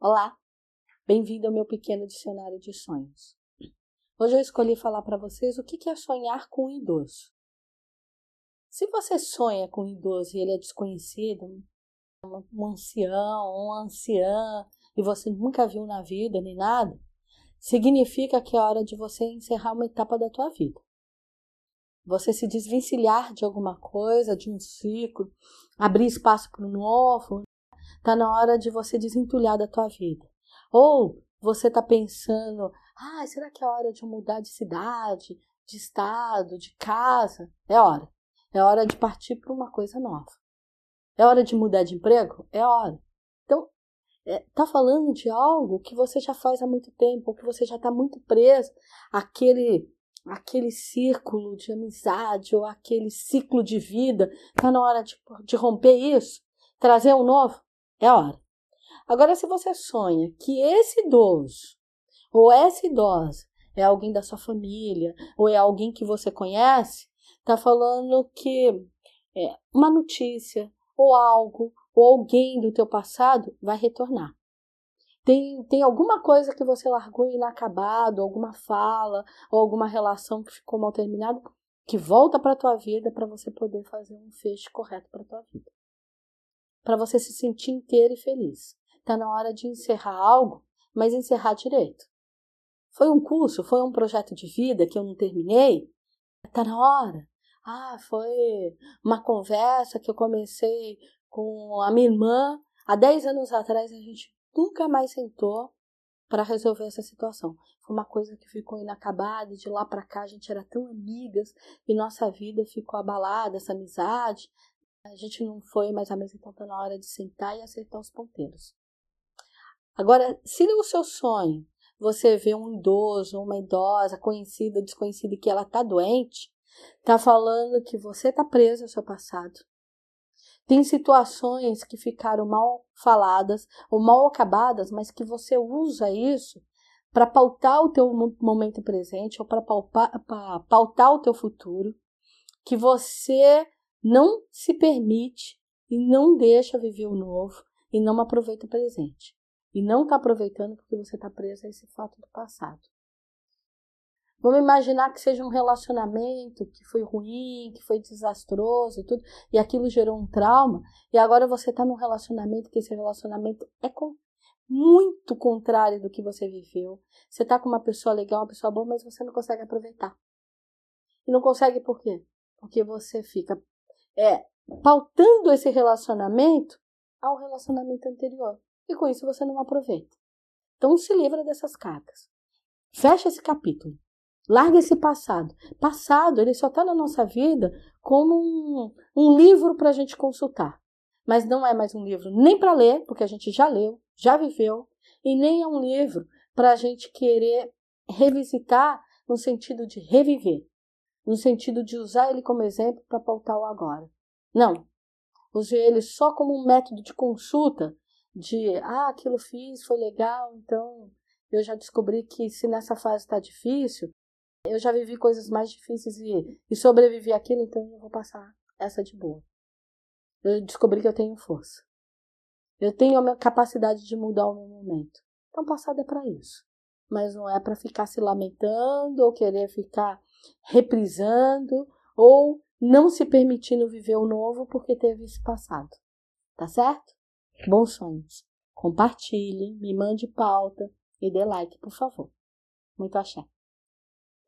Olá, bem-vindo ao meu pequeno dicionário de sonhos. Hoje eu escolhi falar para vocês o que é sonhar com um idoso. Se você sonha com um idoso e ele é desconhecido, um ancião, uma anciã, e você nunca viu na vida nem nada, significa que é hora de você encerrar uma etapa da tua vida. Você se desvencilhar de alguma coisa, de um ciclo, abrir espaço para o novo, Tá na hora de você desentulhar da tua vida. Ou você tá pensando, ah, será que é hora de mudar de cidade, de estado, de casa? É hora. É hora de partir para uma coisa nova. É hora de mudar de emprego? É hora. Então, é, tá falando de algo que você já faz há muito tempo, que você já está muito preso àquele, aquele círculo de amizade ou aquele ciclo de vida. Tá na hora de, de romper isso, trazer um novo. É hora. Agora, se você sonha que esse idoso ou essa idosa é alguém da sua família ou é alguém que você conhece, tá falando que é, uma notícia ou algo ou alguém do teu passado vai retornar. Tem, tem alguma coisa que você largou inacabado, alguma fala ou alguma relação que ficou mal terminada que volta para tua vida para você poder fazer um fecho correto para tua vida para você se sentir inteiro e feliz. Está na hora de encerrar algo, mas encerrar direito. Foi um curso, foi um projeto de vida que eu não terminei? Está na hora. Ah, foi uma conversa que eu comecei com a minha irmã. Há 10 anos atrás a gente nunca mais sentou para resolver essa situação. Foi uma coisa que ficou inacabada, de lá para cá a gente era tão amigas e nossa vida ficou abalada, essa amizade, a gente não foi mais a mesa, então tá na hora de sentar e acertar os ponteiros. Agora, se no seu sonho você vê um idoso, uma idosa, conhecida desconhecida que ela tá doente, tá falando que você tá preso ao seu passado. Tem situações que ficaram mal faladas ou mal acabadas, mas que você usa isso para pautar o teu momento presente ou para pautar o teu futuro, que você não se permite e não deixa viver o novo e não aproveita o presente. E não está aproveitando porque você está preso a esse fato do passado. Vamos imaginar que seja um relacionamento que foi ruim, que foi desastroso e tudo, e aquilo gerou um trauma, e agora você está num relacionamento que esse relacionamento é com, muito contrário do que você viveu. Você está com uma pessoa legal, uma pessoa boa, mas você não consegue aproveitar. E não consegue por quê? Porque você fica é pautando esse relacionamento ao relacionamento anterior. E com isso você não aproveita. Então se livra dessas cargas. Fecha esse capítulo. Larga esse passado. Passado, ele só está na nossa vida como um, um livro para a gente consultar. Mas não é mais um livro nem para ler, porque a gente já leu, já viveu, e nem é um livro para a gente querer revisitar no sentido de reviver no sentido de usar ele como exemplo para pautar o agora. Não. Use ele só como um método de consulta de, ah, aquilo fiz, foi legal, então eu já descobri que se nessa fase está difícil, eu já vivi coisas mais difíceis e, e sobrevivi aquilo, então eu vou passar essa de boa. Eu descobri que eu tenho força. Eu tenho a capacidade de mudar o meu momento. Então, passado é para isso. Mas não é para ficar se lamentando ou querer ficar reprisando ou não se permitindo viver o novo porque teve esse passado. Tá certo? Bons sonhos. Compartilhe, me mande pauta e dê like, por favor. Muito axé.